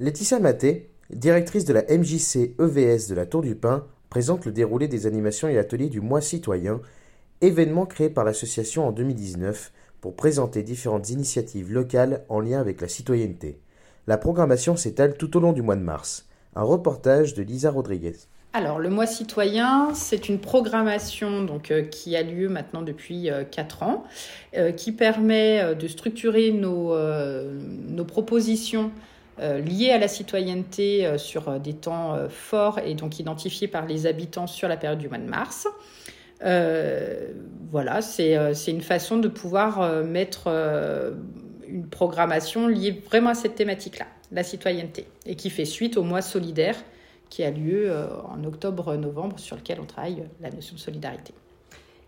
Laetitia Maté, directrice de la MJC EVS de la Tour du Pin, présente le déroulé des animations et ateliers du Mois citoyen, événement créé par l'association en 2019 pour présenter différentes initiatives locales en lien avec la citoyenneté. La programmation s'étale tout au long du mois de mars. Un reportage de Lisa Rodriguez. Alors, le mois citoyen, c'est une programmation donc, euh, qui a lieu maintenant depuis euh, quatre 4 ans, euh, qui permet de structurer nos propositions liées à la citoyenneté sur des temps forts et donc identifiés par les habitants sur la période du mois de mars. voilà, c'est une façon de pouvoir mettre une programmation liée vraiment à cette thématique-là, la citoyenneté, et qui fait suite au mois solidaire qui a lieu euh, en octobre-novembre, sur lequel on travaille euh, la notion de solidarité.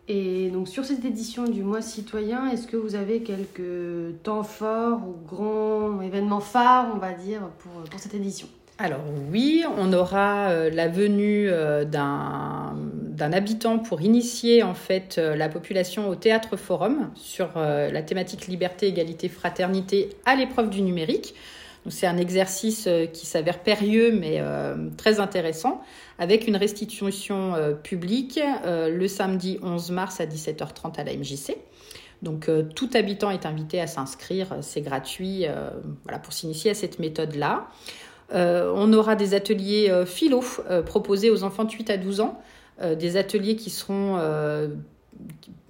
Et donc sur cette édition du mois citoyen, est-ce que vous avez quelques temps forts ou grands événements phares, on va dire, pour, cette édition? Alors oui, on aura euh, la venue d'un habitant pour initier en fait la population au théâtre forum sur la thématique liberté, égalité, fraternité à l'épreuve du numérique. C'est un exercice euh, qui s'avère périlleux mais euh, très intéressant avec une restitution euh, publique le samedi 11 mars à 17h30 à la MJC. Donc tout habitant est invité à s'inscrire, c'est gratuit voilà, pour s'initier à cette méthode-là. on aura des ateliers philo proposés aux enfants de 8 à 12 ans, des ateliers qui seront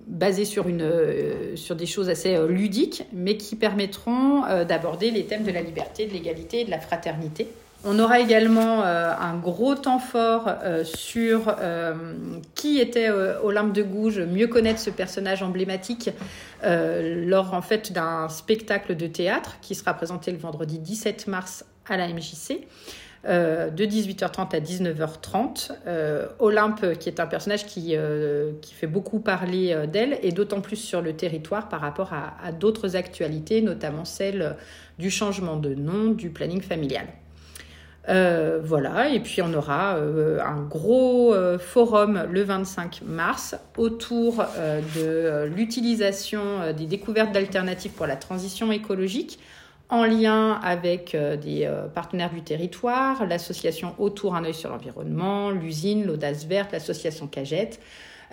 basés sur, une, euh, sur des choses assez euh, ludiques, mais qui permettront euh, d'aborder les thèmes de la liberté, de l'égalité et de la fraternité. On aura également un gros temps fort sur qui était Olympe de Gouges, mieux connaître ce personnage emblématique lors en fait d'un spectacle de théâtre qui sera présenté le vendredi 17 mars à la MJC. Euh, de 18h30 à 19h30. Euh, Olympe, qui est un personnage qui, euh, qui fait beaucoup parler d'elle, et d'autant plus sur le territoire par rapport à, d'autres actualités, notamment celle du changement de nom, du planning familial. voilà, et puis on aura un gros forum le 25 mars autour de l'utilisation des découvertes d'alternatives pour la transition écologique en lien avec euh, des euh, partenaires du territoire, l'association Autour un œil sur l'environnement, l'usine, l'audace verte, l'association Cagette.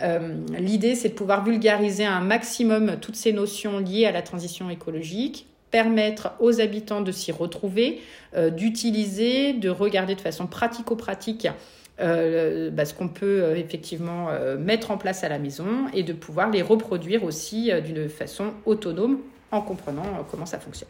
Euh, l'idée, c'est de pouvoir vulgariser un maximum toutes ces notions liées à la transition écologique, permettre aux habitants de s'y retrouver, d'utiliser, de regarder de façon pratico-pratique bah, ce qu'on peut effectivement mettre en place à la maison et de pouvoir les reproduire aussi d'une façon autonome en comprenant comment ça fonctionne.